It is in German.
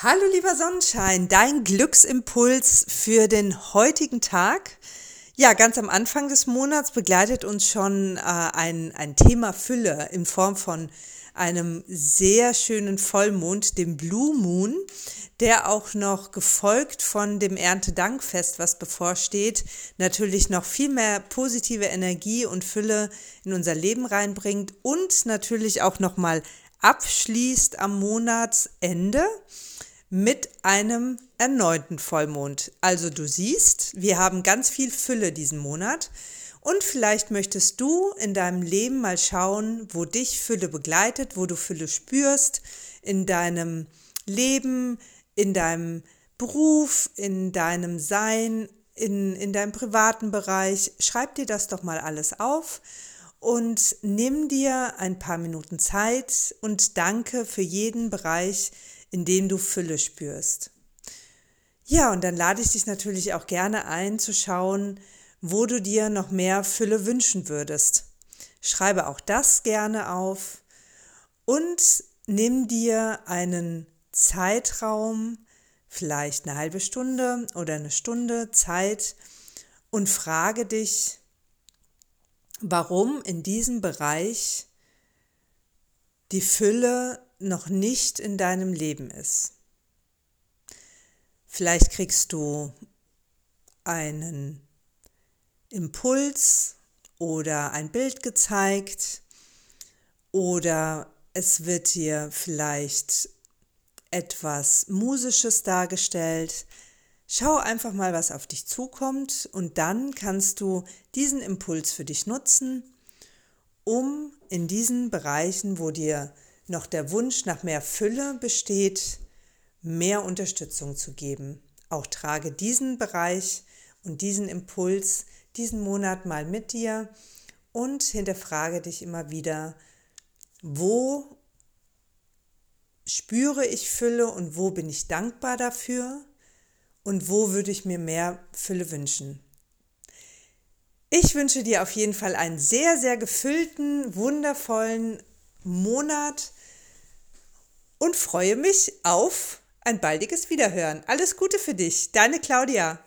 Hallo lieber Sonnenschein, dein Glücksimpuls für den heutigen Tag. Ja, ganz am Anfang des Monats begleitet uns schon äh, ein, ein Thema Fülle in Form von einem sehr schönen Vollmond, dem Blue Moon, der auch noch gefolgt von dem Erntedankfest, was bevorsteht, natürlich noch viel mehr positive Energie und Fülle in unser Leben reinbringt und natürlich auch noch mal abschließt am Monatsende mit einem erneuten Vollmond. Also du siehst, wir haben ganz viel Fülle diesen Monat und vielleicht möchtest du in deinem Leben mal schauen, wo dich Fülle begleitet, wo du Fülle spürst in deinem Leben, in deinem Beruf, in deinem Sein, in, in deinem privaten Bereich. Schreib dir das doch mal alles auf und nimm dir ein paar Minuten Zeit und danke für jeden Bereich, in dem du Fülle spürst. Ja, und dann lade ich dich natürlich auch gerne ein zu schauen, wo du dir noch mehr Fülle wünschen würdest. Schreibe auch das gerne auf und nimm dir einen Zeitraum, vielleicht eine halbe Stunde oder eine Stunde Zeit und frage dich, warum in diesem Bereich die Fülle noch nicht in deinem Leben ist. Vielleicht kriegst du einen Impuls oder ein Bild gezeigt oder es wird dir vielleicht etwas Musisches dargestellt. Schau einfach mal, was auf dich zukommt und dann kannst du diesen Impuls für dich nutzen, um in diesen Bereichen, wo dir noch der Wunsch nach mehr Fülle besteht, mehr Unterstützung zu geben. Auch trage diesen Bereich und diesen Impuls diesen Monat mal mit dir und hinterfrage dich immer wieder, wo spüre ich Fülle und wo bin ich dankbar dafür und wo würde ich mir mehr Fülle wünschen. Ich wünsche dir auf jeden Fall einen sehr, sehr gefüllten, wundervollen Monat und freue mich auf ein baldiges Wiederhören. Alles Gute für dich, deine Claudia.